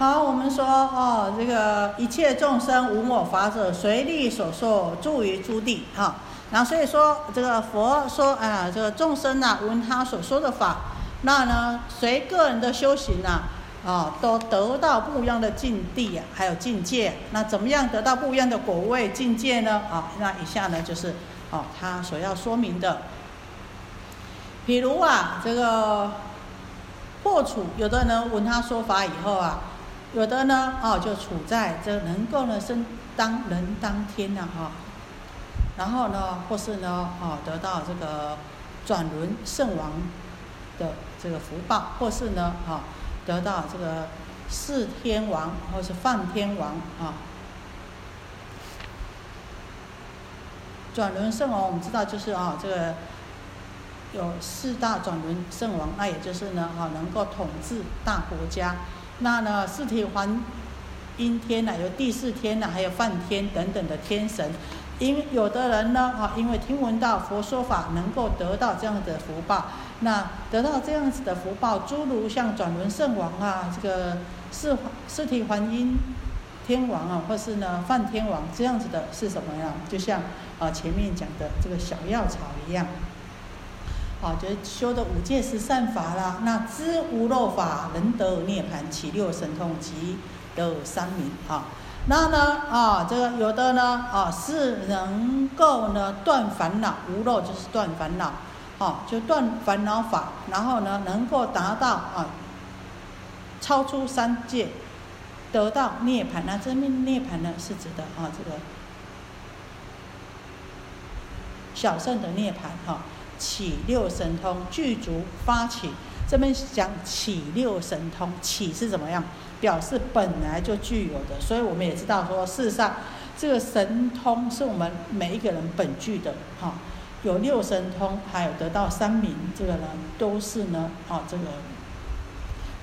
好，我们说哦，这个一切众生无我法者，随力所受，住于诸地。哈，然后所以说这个佛说，啊，这个众生呐，闻他所说的法，那呢，随个人的修行呐，啊，都得到不一样的境地呀，还有境界。那怎么样得到不一样的果位境界呢？啊，那以下呢，就是哦，他所要说明的。比如啊，这个破处，有的人闻他说法以后啊。有的呢，哦，就处在这能够呢生当人当天呐，哈，然后呢，或是呢，哦，得到这个转轮圣王的这个福报，或是呢，哦，得到这个四天王或是梵天王啊。转轮圣王，我们知道就是啊，这个有四大转轮圣王，那也就是呢，啊，能够统治大国家。那呢，四体还阴天呐，有第四天呐，还有梵天等等的天神。因有的人呢，啊，因为听闻到佛说法，能够得到这样的福报。那得到这样子的福报，诸如像转轮圣王啊，这个四四体还阴天王啊，或是呢梵天王这样子的，是什么呀？就像啊前面讲的这个小药草一样。好，就是修的五戒十善法啦。那知无漏法，能得涅盘，起六神通，即得三明。啊，那呢，啊，这个有的呢，啊，是能够呢断烦恼，无漏就是断烦恼，好，就断烦恼法。然后呢，能够达到啊，超出三界，得到涅盘。那真命涅盘呢，是指的啊，这个小圣的涅盘，哈。起六神通具足发起，这边讲起六神通，起是怎么样？表示本来就具有的，所以我们也知道说，事实上这个神通是我们每一个人本具的，哈，有六神通，还有得到三明，这个呢都是呢，啊，这个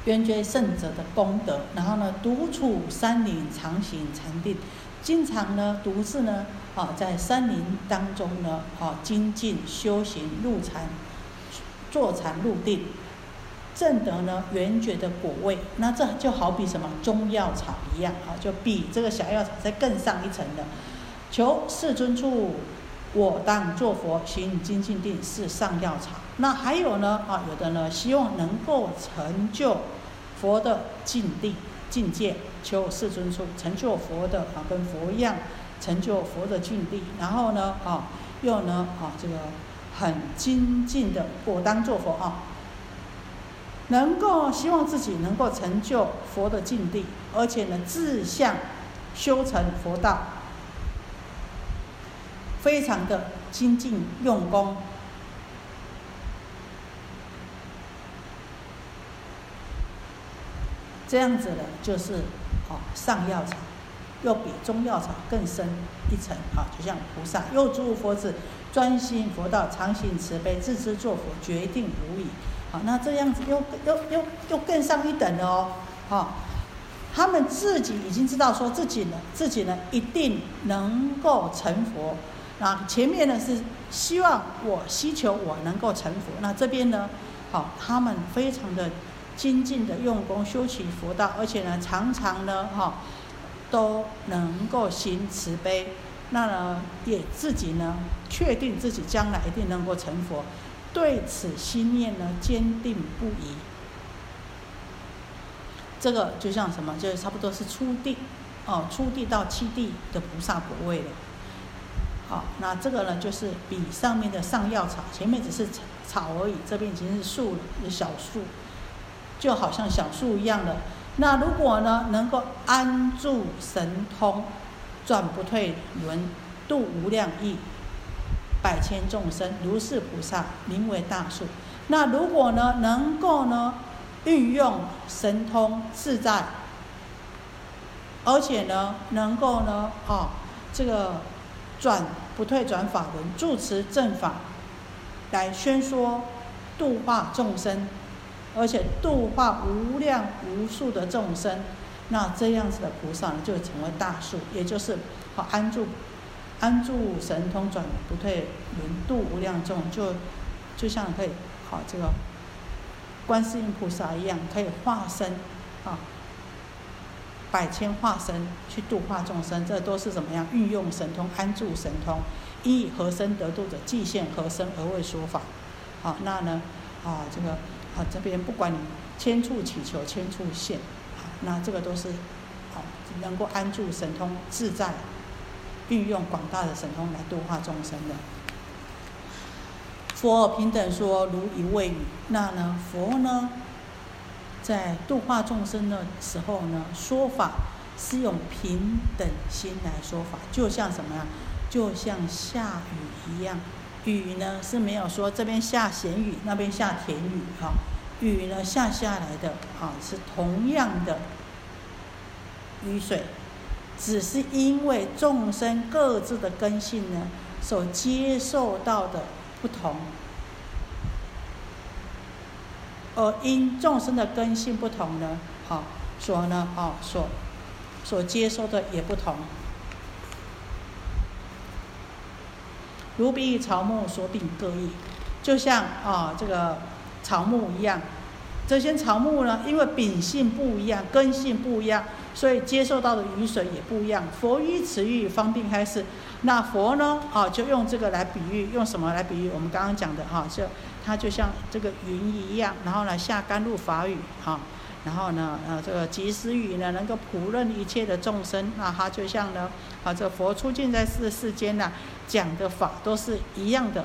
边觉圣者的功德，然后呢，独处山林，常行禅定，经常呢独自呢。啊，在山林当中呢，啊，精进修行入禅，坐禅入定，正得呢圆觉的果位。那这就好比什么中药草一样啊，就比这个小药草再更上一层的。求世尊处，我当作佛行精进定是上药草。那还有呢，啊，有的呢希望能够成就佛的境地境界，求世尊处成就佛的啊，跟佛一样。成就佛的境地，然后呢，啊，又呢，啊，这个很精进的果当作佛啊，能够希望自己能够成就佛的境地，而且呢，志向修成佛道，非常的精进用功，这样子的，就是啊，上药草。又比中药草更深一层啊！就像菩萨，又诸佛子专心佛道，常行慈悲，自知作佛，决定无疑。好，那这样子又又又又更上一等了哦！好，他们自己已经知道说自己呢，自己呢一定能够成佛。那前面呢是希望我希求我能够成佛，那这边呢，好，他们非常的精进的用功修起佛道，而且呢常常呢，哈。都能够行慈悲，那呢也自己呢确定自己将来一定能够成佛，对此心念呢坚定不移。这个就像什么，就是差不多是初地，哦，初地到七地的菩萨果位了。好，那这个呢就是比上面的上药草，前面只是草而已，这边已经是树了，小树，就好像小树一样的。那如果呢，能够安住神通，转不退轮，度无量亿百千众生，如是菩萨名为大树。那如果呢，能够呢，运用神通自在，而且呢，能够呢，啊，这个转不退转法轮，住持正法，来宣说度化众生。而且度化无量无数的众生，那这样子的菩萨呢，就成为大树，也就是好安住安住神通转不退轮度无量众，就就像可以好这个观世音菩萨一样，可以化身啊，百千化身去度化众生，这都是怎么样运用神通安住神通，以何身得度者，即现何身而为说法。好，那呢啊这个啊这边不管你千处祈求千处现，啊那这个都是好能够安住神通自在，运用广大的神通来度化众生的。佛平等说如一位语，那呢佛呢？在度化众生的时候呢，说法是用平等心来说法，就像什么呀？就像下雨一样，雨呢是没有说这边下咸雨，那边下甜雨哈。雨呢下下来的啊是同样的雨水，只是因为众生各自的根性呢所接受到的不同。而因众生的根性不同呢，好，所呢，哦，所所接受的也不同。如比草木所秉各异，就像啊这个草木一样，这些草木呢，因为秉性不一样，根性不一样，所以接受到的雨水也不一样。佛依此喻方便开示，那佛呢，啊，就用这个来比喻，用什么来比喻？我们刚刚讲的哈，就。它就像这个云一样，然后呢下甘露法雨啊，然后呢呃这个及时雨呢能够普润一切的众生，那他就像呢啊这佛出现在世世间呢讲的法都是一样的，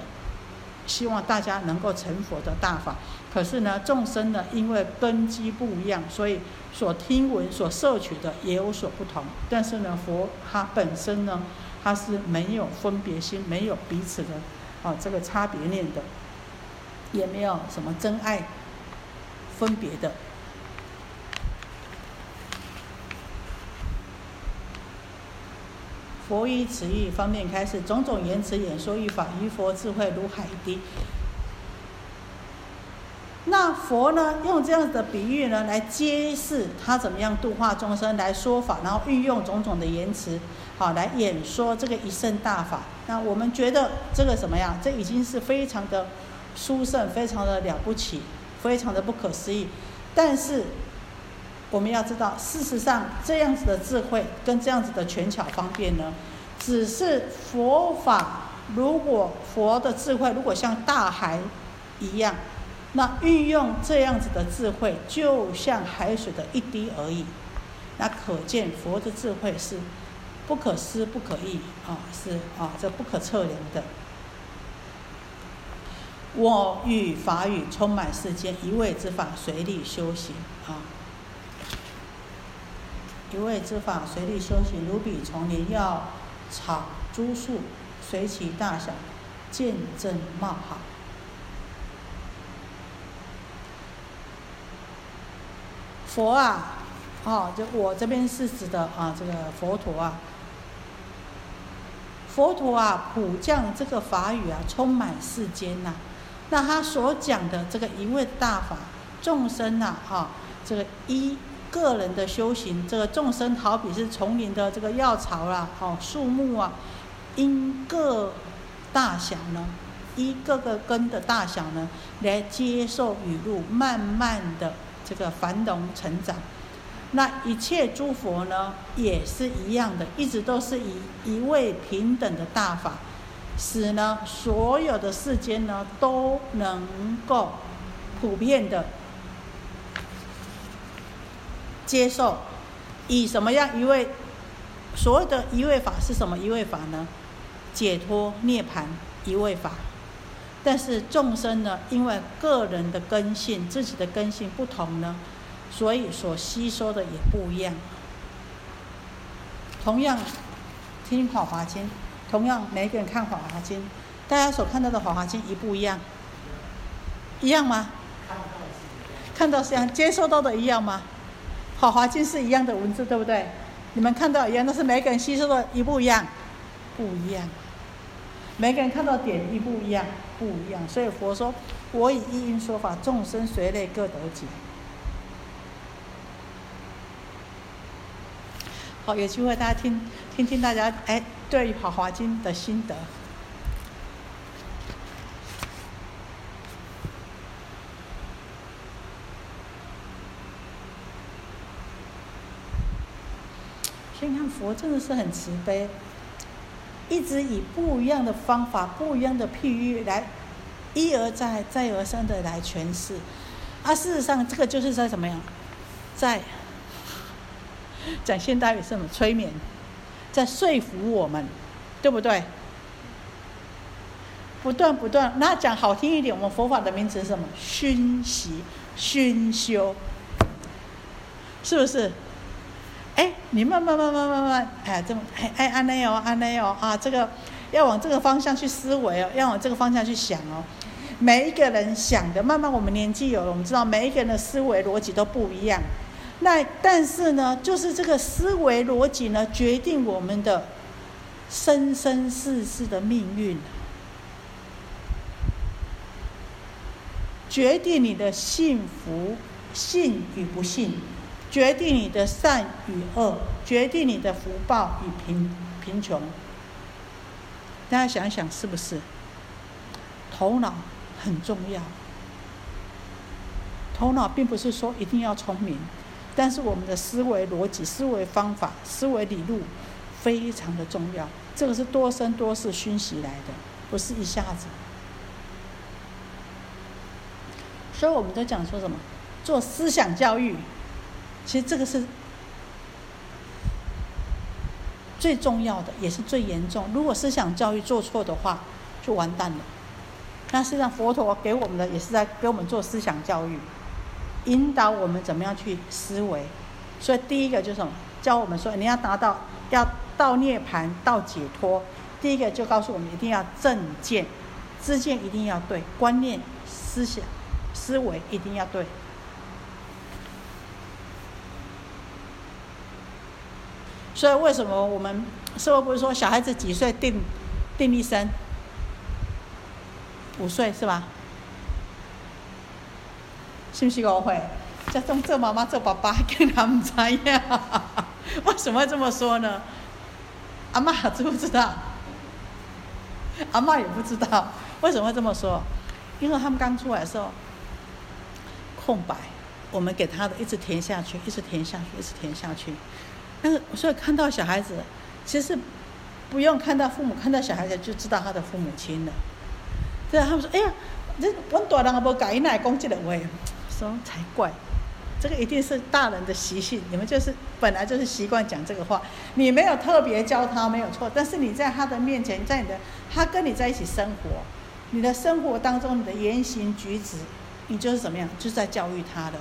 希望大家能够成佛的大法。可是呢众生呢因为根基不一样，所以所听闻所摄取的也有所不同。但是呢佛它本身呢它是没有分别心，没有彼此的啊这个差别念的。也没有什么真爱分别的。佛以此意方面开始，种种言辞演说一法，于佛智慧如海滴。那佛呢，用这样的比喻呢，来揭示他怎么样度化众生，来说法，然后运用种种的言辞，好来演说这个一圣大法。那我们觉得这个什么呀？这已经是非常的。殊胜非常的了不起，非常的不可思议。但是我们要知道，事实上这样子的智慧跟这样子的权巧方便呢，只是佛法。如果佛的智慧如果像大海一样，那运用这样子的智慧，就像海水的一滴而已。那可见佛的智慧是不可思不可议啊，是啊，这不可测量的。我与法语充满世间，一味之法随力修行啊！一味之法随力修行，如彼丛林药草株树，随其大小，见正茂好。佛啊，哦，就我这边是指的啊，这个佛陀啊，佛陀啊，普降这个法语啊，充满世间呐。那他所讲的这个一味大法，众生呐，哈，这个一个人的修行，这个众生好比是丛林的这个药草啦，哦，树木啊，因各大小呢，一个个根的大小呢，来接受雨露，慢慢的这个繁荣成长。那一切诸佛呢，也是一样的，一直都是以一位平等的大法。使呢，所有的世间呢都能够普遍的接受，以什么样一位所谓的一位法是什么一位法呢？解脱涅槃一位法。但是众生呢，因为个人的根性，自己的根性不同呢，所以所吸收的也不一样。同样听《法华经》。同样，每个人看《法华经》，大家所看到的《法华经》一不一样？一样吗？看到是一样，接受到的一样吗？《法华经》是一样的文字，对不对？你们看到一样，但是每个人吸收的一不一样？不一样。每个人看到点一不一样？不一样。所以佛说：“我以一因说法，众生随类各得解。”好，有机会大家听听听，大家哎。对《华华经》的心得。所以你看佛真的是很慈悲，一直以不一样的方法、不一样的譬喻来一而再、再而三的来诠释。啊，事实上这个就是在怎么样，在讲现代语是什么？催眠，在说服我们，对不对？不断不断，那讲好听一点，我们佛法的名词是什么？熏习、熏修，是不是？哎，你慢慢慢慢慢慢，哎，这么哎哎安内哦安内哦啊，这个要往这个方向去思维哦，要往这个方向去想哦。每一个人想的，慢慢我们年纪有了，我们知道每一个人的思维逻辑都不一样。那但是呢，就是这个思维逻辑呢，决定我们的生生世世的命运。决定你的幸福、信与不信，决定你的善与恶，决定你的福报与贫贫穷。大家想想，是不是？头脑很重要。头脑并不是说一定要聪明，但是我们的思维逻辑、思维方法、思维理路非常的重要。这个是多生多世熏习来的，不是一下子。所以我们都讲说什么，做思想教育，其实这个是最重要的，也是最严重。如果思想教育做错的话，就完蛋了。那实际上佛陀给我们的也是在给我们做思想教育，引导我们怎么样去思维。所以第一个就是什么，教我们说你要达到要到涅槃到解脱，第一个就告诉我们一定要正见，知见一定要对，观念思想。思维一定要对，所以为什么我们师傅不是说小孩子几岁定定一生？五岁是吧？信不信我会？家中做妈妈做爸爸跟他们怎样？为什么会这么说呢？阿妈知不知道？阿妈也不知道，为什么会这么说？因为他们刚出来的时候。空白，我们给他的一直填下去，一直填下去，一直填下去。但是，所以看到小孩子，其实不用看到父母，看到小孩子就知道他的父母亲了。对啊，他们说：“哎呀，这我大人也无改，来讲这个话，说才怪。这个一定是大人的习性，你们就是本来就是习惯讲这个话。你没有特别教他，没有错。但是你在他的面前，在你的他跟你在一起生活，你的生活当中，你的言行举止。”你就是怎么样，就是在教育他的。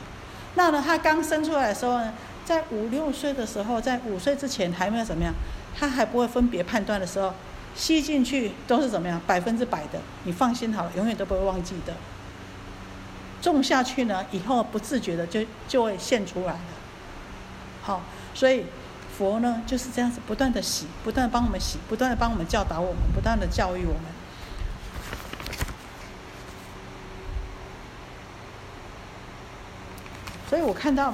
那呢，他刚生出来的时候呢，在五六岁的时候，在五岁之前还没有怎么样，他还不会分别判断的时候，吸进去都是怎么样，百分之百的，你放心好了，永远都不会忘记的。种下去呢，以后不自觉的就就会现出来了。好，所以佛呢就是这样子，不断的洗，不断帮我们洗，不断的帮我们教导我们，不断的教育我们。所以我看到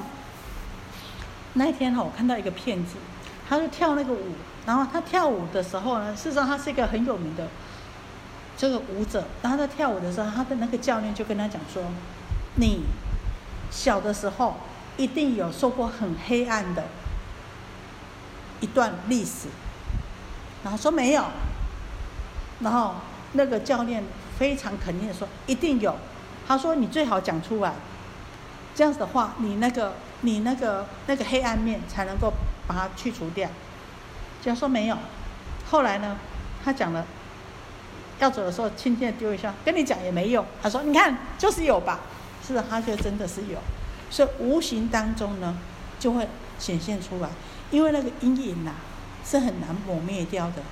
那一天哈，我看到一个骗子，他就跳那个舞，然后他跳舞的时候呢，事实上他是一个很有名的这个舞者。然后在跳舞的时候，他的那个教练就跟他讲说：“你小的时候一定有受过很黑暗的一段历史。”然后说没有，然后那个教练非常肯定的说：“一定有。”他说：“你最好讲出来。”这样子的话，你那个你那个那个黑暗面才能够把它去除掉。假如说没有，后来呢，他讲了，要走的时候轻轻的丢一下，跟你讲也没用。他说：“你看，就是有吧？”是的，他就真的是有。所以无形当中呢，就会显现出来，因为那个阴影呐，是很难抹灭掉的。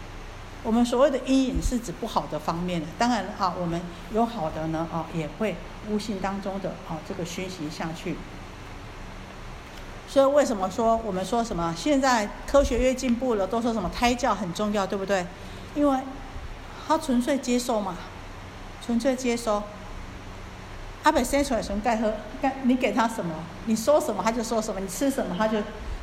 我们所谓的阴影是指不好的方面的，当然啊，我们有好的呢，啊，也会无形当中的啊这个熏习下去。所以为什么说我们说什么？现在科学越进步了，都说什么胎教很重要，对不对？因为他纯粹接受嘛，纯粹接收。阿北生出来从该喝该，你给他什么，你说什么他就说什么，你吃什么他就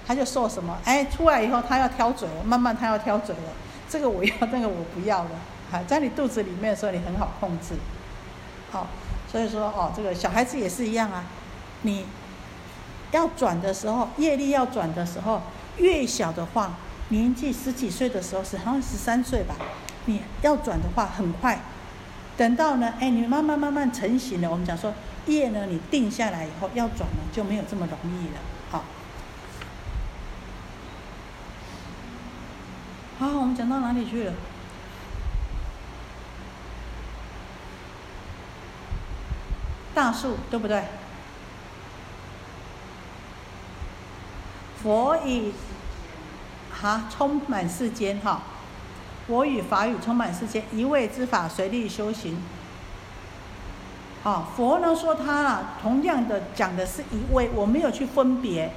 他就说什么。哎，出来以后他要挑嘴了，慢慢他要挑嘴了。这个我要，那个我不要了。啊在你肚子里面的时候，你很好控制。好，所以说哦，这个小孩子也是一样啊。你要转的时候，业力要转的时候，越小的话，年纪十几岁的时候是好像十三岁吧，你要转的话很快。等到呢，哎，你慢慢慢慢成型了，我们讲说业呢，你定下来以后要转呢就没有这么容易了。好，好，我们讲到哪里去了？大树对不对？佛以哈充满世间哈，我与法语充满世间，一味之法随力修行。啊，佛呢说他啊，同样的讲的是一位，我没有去分别，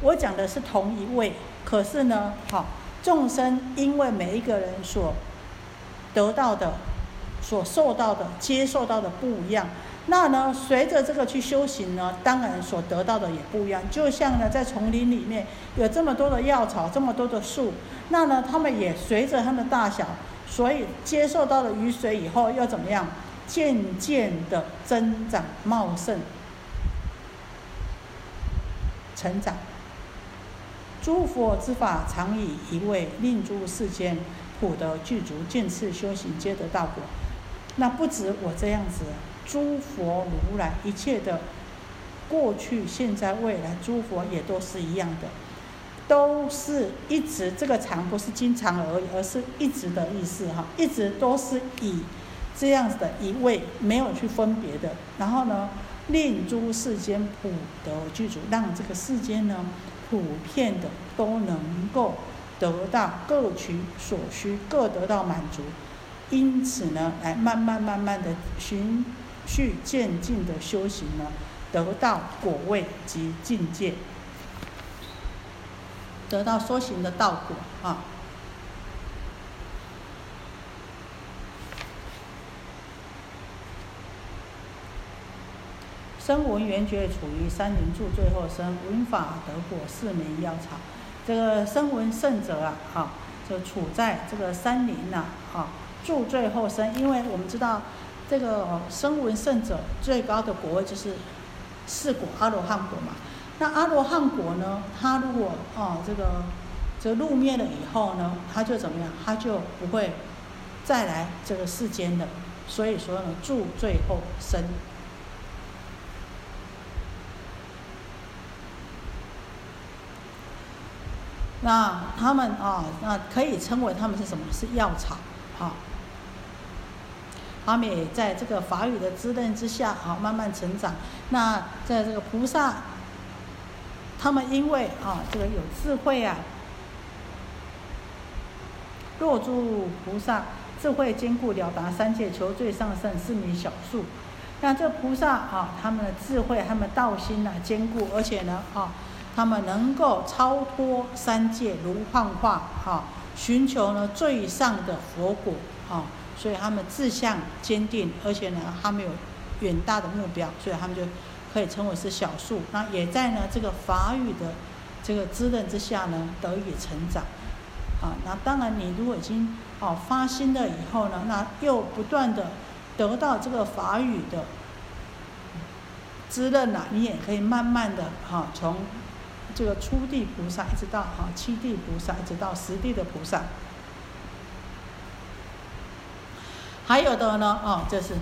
我讲的是同一位。可是呢，好众生因为每一个人所得到的、所受到的、接受到的不一样。那呢，随着这个去修行呢，当然所得到的也不一样。就像呢，在丛林里面有这么多的药草，这么多的树，那呢，它们也随着它们大小，所以接受到了雨水以后，又怎么样？渐渐的增长茂盛，成长。诸佛之法常以一位，令诸世间普得具足，见次修行皆得道果。那不止我这样子。诸佛如来一切的过去、现在、未来，诸佛也都是一样的，都是一直这个常不是经常而已，而是一直的意思哈，一直都是以这样子的一位没有去分别的，然后呢，令诸世间普得具足，让这个世间呢普遍的都能够得到各取所需，各得到满足，因此呢，来慢慢慢慢的寻。去渐进的修行呢，得到果位及境界，得到修行的道果啊。声闻缘觉处于山林住最后生，闻法得果是名药草。这个声闻圣者啊，哈，就处在这个山林呐，哈，住最后生，因为我们知道。这个声闻圣者最高的果位就是四果阿罗汉果嘛。那阿罗汉果呢，他如果哦这个这入灭了以后呢，他就怎么样？他就不会再来这个世间的。所以说呢，住最后生。那他们啊，那可以称为他们是什么？是药草，啊。他们也在这个法语的滋润之下，啊，慢慢成长。那在这个菩萨，他们因为啊，这个有智慧啊，若诸菩萨智慧坚固，了达三界，求最上圣，是名小数。那这菩萨啊，他们的智慧，他们道心呢坚固，而且呢，啊，他们能够超脱三界，如幻化，哈，寻求呢最上的佛果，啊。所以他们志向坚定，而且呢，他们有远大的目标，所以他们就可以称为是小树。那也在呢这个法语的这个滋润之下呢，得以成长。啊，那当然你如果已经哦发心了以后呢，那又不断的得到这个法语的滋润呐，你也可以慢慢的哈，从这个初地菩萨一直到哈七地菩萨，一直到十地的菩萨。还有的呢，哦，就是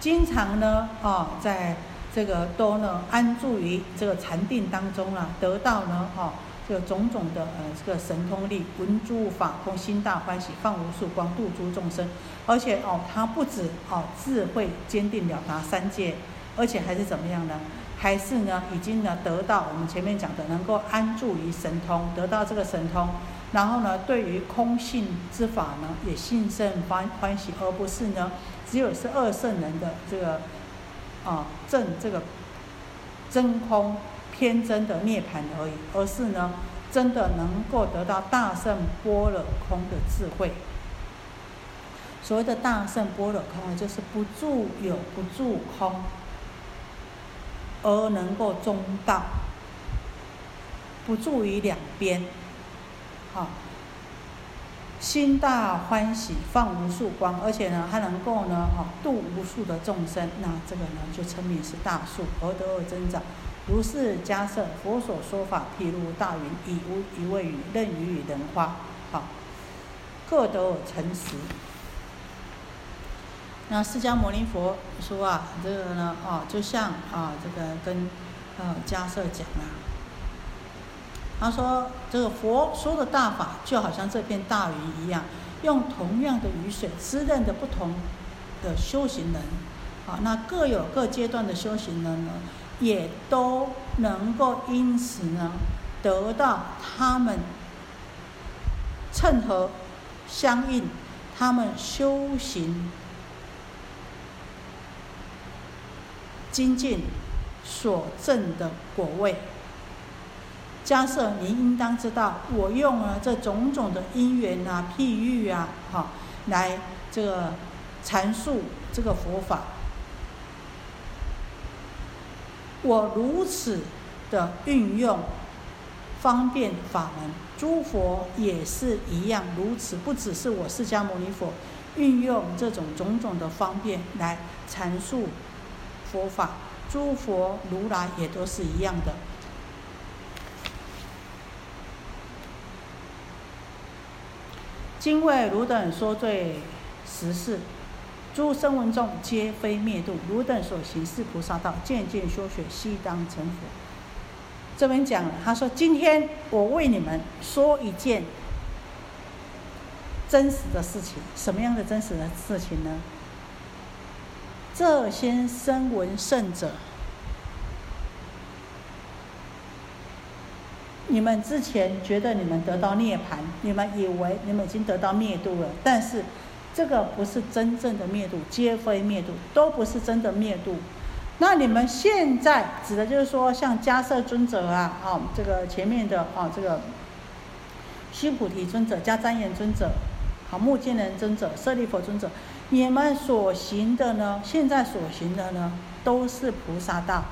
经常呢，哦，在这个都呢安住于这个禅定当中啊，得到呢，哦，这个种种的呃这个神通力，闻诸法空，心大欢喜，放无数光，度诸众生。而且哦，他不止哦智慧坚定了达三界，而且还是怎么样呢？还是呢已经呢得到我们前面讲的，能够安住于神通，得到这个神通。然后呢，对于空性之法呢，也信甚欢欢喜，而不是呢，只有是二圣人的这个啊证这个真空偏真的涅盘而已，而是呢，真的能够得到大圣般若空的智慧。所谓的大圣般若空呢，就是不住有不住空，而能够中道，不住于两边。好，心大欢喜，放无数光，而且呢，还能够呢，哈，度无数的众生。那这个呢，就称名是大树，而得而增长。如是迦设，佛所说法，譬如大云，以无一味雨，任雨与人花，好，各得而成实。那释迦牟尼佛说啊，这个呢，哦，就像啊，这个跟呃迦设讲啊，他说这个佛说的大法，就好像这片大云一样，用同样的雨水滋润的不同的修行人，啊，那各有各阶段的修行人呢，也都能够因此呢，得到他们称合相应，他们修行。精进所证的果位，加设您应当知道，我用了这种种的因缘啊、譬喻啊，哈，来这个阐述这个佛法。我如此的运用方便法门，诸佛也是一样如此，不只是我释迦牟尼佛运用这种种种的方便来阐述。佛法，诸佛如来也都是一样的。今为汝等说罪实事，诸声闻众皆非灭度。汝等所行是菩萨道，渐渐修学，悉当成佛。这边讲了，他说：“今天我为你们说一件真实的事情，什么样的真实的事情呢？”这些声闻圣者，你们之前觉得你们得到涅槃，你们以为你们已经得到灭度了，但是这个不是真正的灭度，皆非灭度，都不是真的灭度。那你们现在指的就是说，像迦摄尊者啊，啊，这个前面的啊，这个须菩提尊者、迦旃延尊者、好目犍连尊者、舍利弗尊者。你们所行的呢？现在所行的呢，都是菩萨道。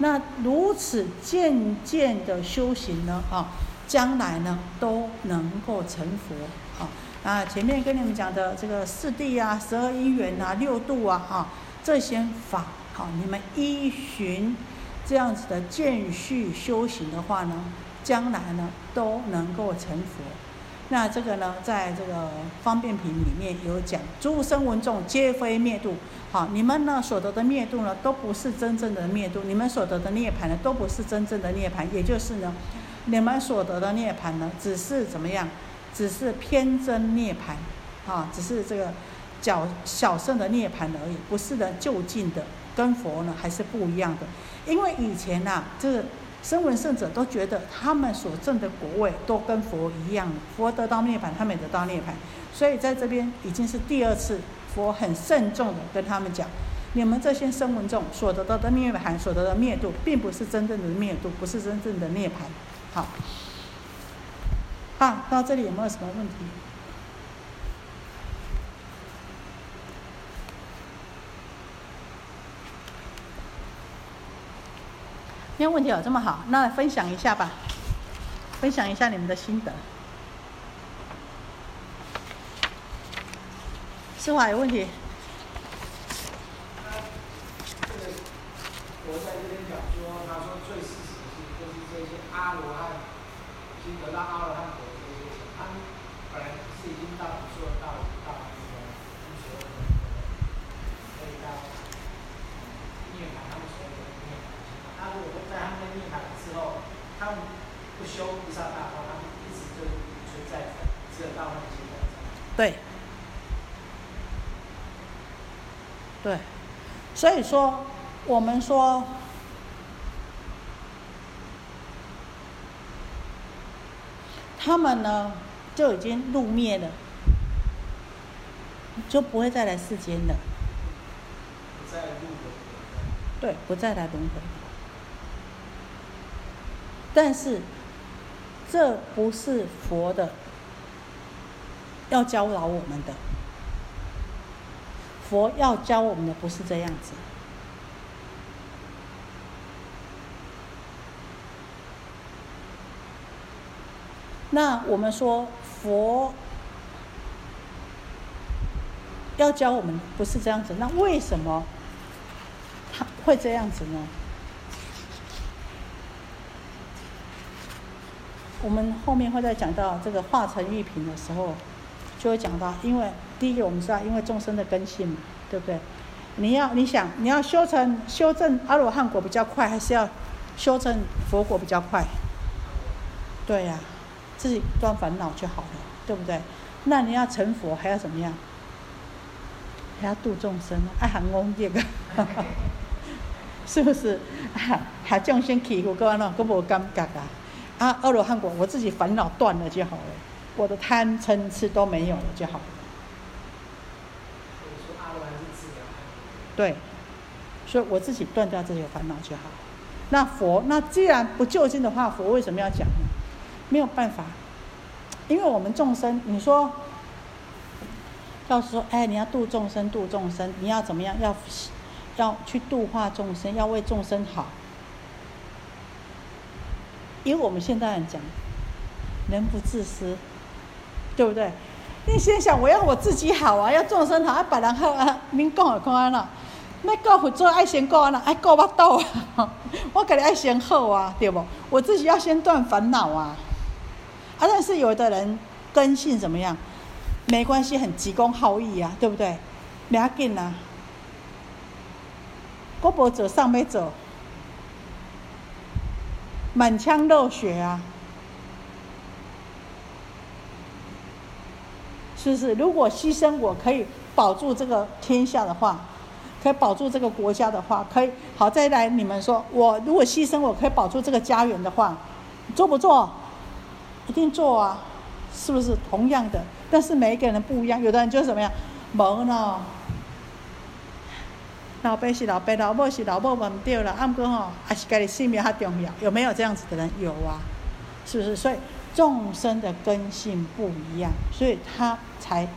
那如此渐渐的修行呢？啊，将来呢都能够成佛。啊，啊，前面跟你们讲的这个四谛啊、十二因缘啊、六度啊，啊，这些法，好，你们依循这样子的渐续修行的话呢，将来呢都能够成佛。那这个呢，在这个方便品里面有讲，诸生闻众皆非灭度。好，你们呢所得的灭度呢，都不是真正的灭度；你们所得的涅槃呢，都不是真正的涅槃。也就是呢，你们所得的涅槃呢，只是怎么样？只是偏真涅槃，啊，只是这个小小圣的涅槃而已，不是的就近的，跟佛呢还是不一样的。因为以前呐，这个。声闻圣者都觉得他们所证的果位都跟佛一样，佛得到涅槃，他们也得到涅槃。所以在这边已经是第二次，佛很慎重的跟他们讲：你们这些声闻众所得到的涅槃，所得的灭度，并不是真正的灭度，不是真正的涅槃。好，好，到这里有没有什么问题？今天问题有这么好，那分享一下吧，分享一下你们的心得。师傅有问题？他这个我在这边讲说，他说最事实是就是这些阿罗汉，已经得到阿罗汉果这些，他们本来是已经到说到到那个无所谓的，可以到涅槃他们所谓的涅槃。他如果在他们涅槃之后，他们不修菩萨大道，他们一直就存在着，只有到那个阶段。对。对。所以说，我们说，他们呢就已经入灭了，就不会再来世间了。不再入对，不再来轮回。但是，这不是佛的要教导我们的。佛要教我们的不是这样子。那我们说佛要教我们不是这样子，那为什么他会这样子呢？我们后面会再讲到这个化成玉瓶的时候，就会讲到，因为第一个我们知道，因为众生的根性嘛，对不对？你要你想你要修成修正阿罗汉果比较快，还是要修正佛果比较快？对呀，自己断烦恼就好了，对不对？那你要成佛还要怎么样？还要度众生，爱喊公这个，是不是？还众生起苦，各安那，各无感觉啊！啊，阿罗汉果，我自己烦恼断了就好了，我的贪嗔痴都没有了就好了。对，所以我自己断掉这些烦恼就好。那佛，那既然不救心的话，佛为什么要讲呢？没有办法，因为我们众生，你说。要说，哎，你要度众生，度众生，你要怎么样？要要去度化众生，要为众生好。因为我们现代人讲，人不自私，对不对？你先想，我要我自己好啊，要众生好，要别人好啊。您讲也看啦，那顾佛做爱先顾啊，爱顾巴肚啊。我给你爱先好啊，对不？我自己要先断烦恼啊。啊，但是有的人根性怎么样？没关系，很急功好义啊，对不对？不要紧啊，我不走上没走，满腔热血啊，是不是？如果牺牲我可以保住这个天下的话，可以保住这个国家的话，可以好再来你们说，我如果牺牲我可以保住这个家园的话，做不做？一定做啊，是不是？同样的。但是每一个人不一样，有的人就是怎么样，无呢？老爸是老爸，老母是老母，唔对了。按过吼，还是家己性命较重要。有没有这样子的人？有啊，是不是？所以众生的根性不一样，所以他才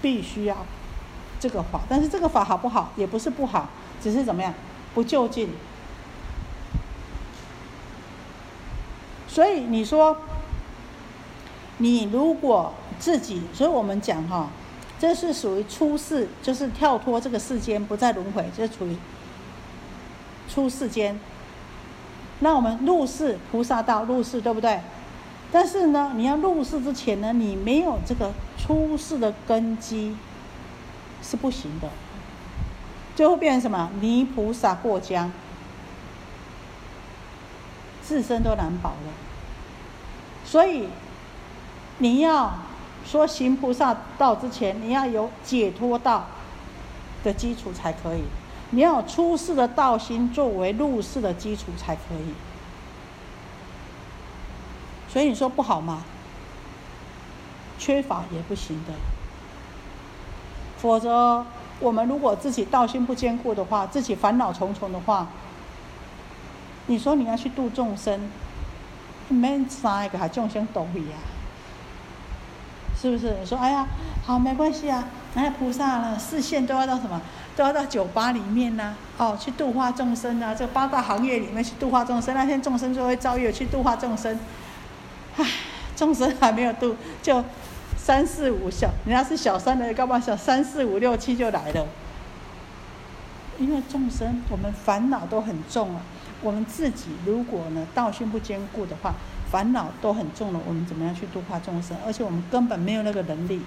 必须要这个法。但是这个法好不好？也不是不好，只是怎么样，不就近。所以你说，你如果。自己，所以我们讲哈，这是属于出世，就是跳脱这个世间，不再轮回，这处于出世间。那我们入世菩萨道入世，对不对？但是呢，你要入世之前呢，你没有这个出世的根基，是不行的。最后变成什么？泥菩萨过江，自身都难保了。所以你要。说行菩萨道之前，你要有解脱道的基础才可以，你要有出世的道心作为入世的基础才可以。所以你说不好吗？缺乏也不行的。否则，我们如果自己道心不坚固的话，自己烦恼重重的话，你说你要去度众生，没三个还众生都会呀。是不是？你说，哎呀，好，没关系啊。哎，菩萨了，视线都要到什么？都要到酒吧里面呐，哦，去度化众生啊。这八大行业里面去度化众生，那天众生就会遭遇去度化众生。唉，众生还没有度，就三四五小，人家是小三的，干嘛小三四五六七就来了？因为众生，我们烦恼都很重啊。我们自己如果呢道心不坚固的话。烦恼都很重了，我们怎么样去度化众生？而且我们根本没有那个能力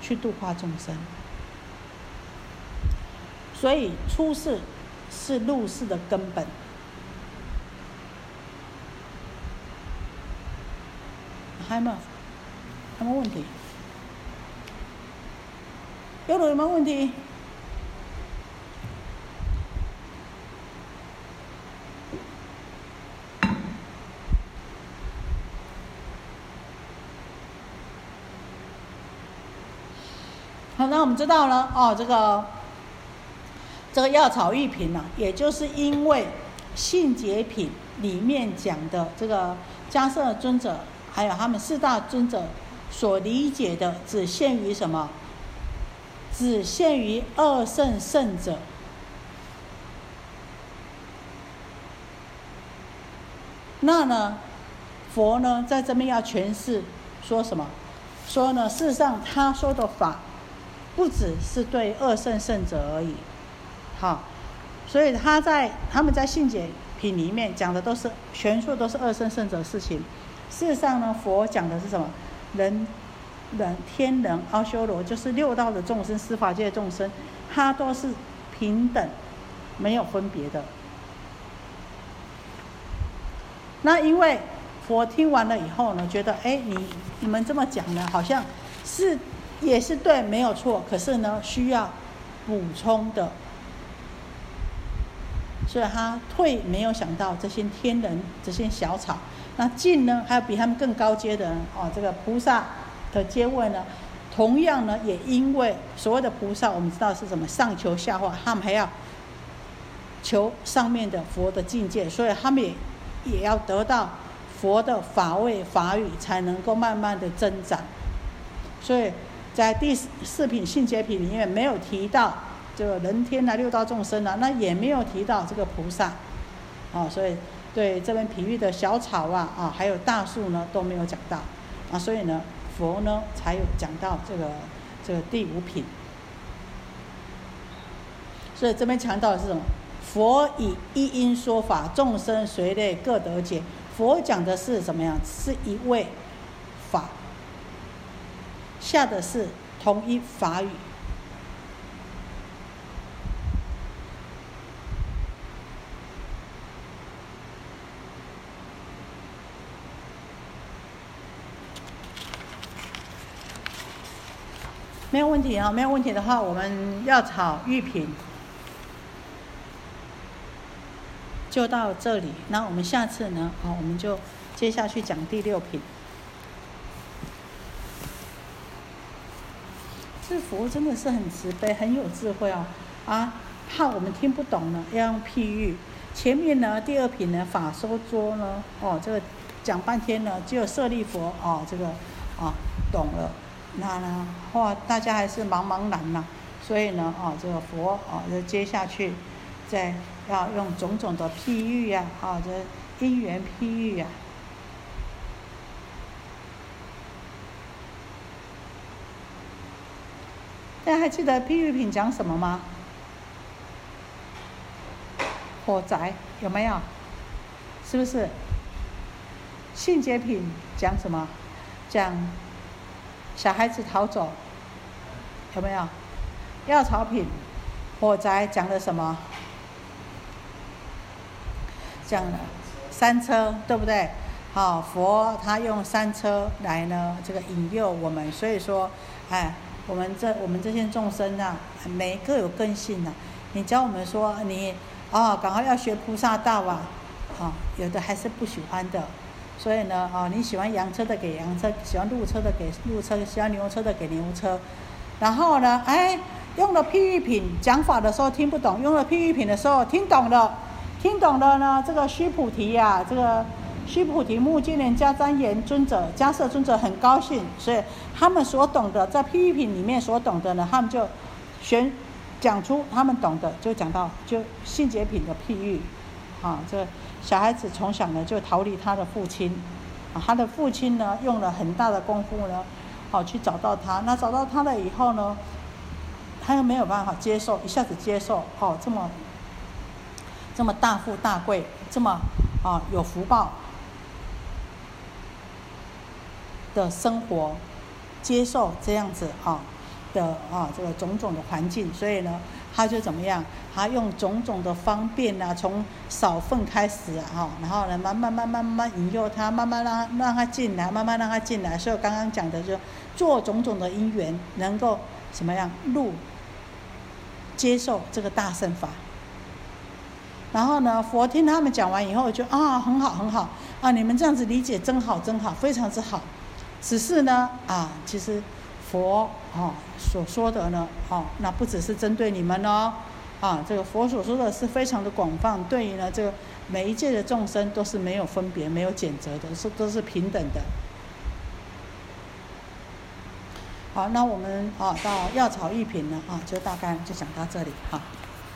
去度化众生。所以出世是入世的根本。还有没有？什么问题？有什么问题？好那我们知道了哦，这个这个药草玉品呢，也就是因为性解品里面讲的这个迦摄尊者，还有他们四大尊者所理解的，只限于什么？只限于二圣圣者。那呢，佛呢在这边要诠释说什么？说呢，事实上他说的法。不只是对二圣圣者而已，好，所以他在他们在信解品里面讲的都是全数都是二圣圣者事情，事实上呢，佛讲的是什么？人、人、天人、阿修罗，就是六道的众生、司法界的众生，他都是平等，没有分别的。那因为佛听完了以后呢，觉得哎，你你们这么讲呢，好像是也是对，没有错。可是呢，需要补充的。所以他退，没有想到这些天人、这些小草。那进呢，还有比他们更高阶的人哦，这个菩萨的阶位呢，同样呢，也因为所谓的菩萨，我们知道是什么上求下化，他们还要求上面的佛的境界，所以他们也也要得到佛的法位法语，才能够慢慢的增长。所以在第四品性解品里面没有提到。这个人天啊，六道众生啊，那也没有提到这个菩萨，哦，所以对这边比喻的小草啊，啊，还有大树呢都没有讲到，啊，所以呢，佛呢才有讲到这个这个第五品。所以这边强调的是什么？佛以一因说法，众生随类各得解。佛讲的是什么样？是一位法，下的是同一法语。没有问题啊，没有问题的话，我们要炒玉品就到这里。那我们下次呢？好，我们就接下去讲第六品。这佛真的是很慈悲，很有智慧哦。啊，怕我们听不懂呢，要用譬喻。前面呢，第二品呢，法说桌呢，哦，这个讲半天呢，只有舍利佛哦，这个啊，懂了。那呢，话大家还是茫茫然呐，所以呢，啊，这个佛啊，就接下去，再要用种种的譬喻呀，啊，这因缘譬喻呀。大家还记得譬喻品讲什么吗？火灾有没有？是不是？性解品讲什么？讲。小孩子逃走，有没有？药草品，火灾讲的什么？讲了三车，对不对？好，佛他用三车来呢，这个引诱我们。所以说，哎，我们这我们这些众生啊，每个有根性的。你教我们说，你哦，赶快要学菩萨道啊，啊，有的还是不喜欢的。所以呢，啊，你喜欢洋车的给洋车，喜欢路车的给路车，喜欢牛车的给牛车。然后呢，哎，用了譬喻品讲法的时候听不懂，用了譬喻品的时候听懂了，听懂了呢。这个须菩提呀，这个须菩提目犍连迦旃延尊者、迦摄尊者很高兴，所以他们所懂的在譬喻品里面所懂的呢，他们就选讲出他们懂的，就讲到就性解品的譬喻，啊，这。小孩子从小呢就逃离他的父亲，啊，他的父亲呢用了很大的功夫呢，好去找到他。那找到他了以后呢，他又没有办法接受，一下子接受哦这么这么大富大贵，这么啊有福报的生活，接受这样子啊的啊这个种种的环境，所以呢。他就怎么样？他用种种的方便啊，从少份开始啊，然后呢，慢慢慢慢慢慢引诱他，慢慢让让他进来，慢慢让他进来。所以刚刚讲的就做种种的因缘，能够怎么样入接受这个大圣法。然后呢，佛听他们讲完以后，就啊，很好很好啊，你们这样子理解真好真好，非常之好。只是呢，啊，其实。佛哦所说的呢，哦，那不只是针对你们哦，啊，这个佛所说的是非常的广泛，对于呢这个每一界的众生都是没有分别、没有谴责的，是都是平等的。好，那我们啊到药草一品呢啊，就大概就讲到这里哈。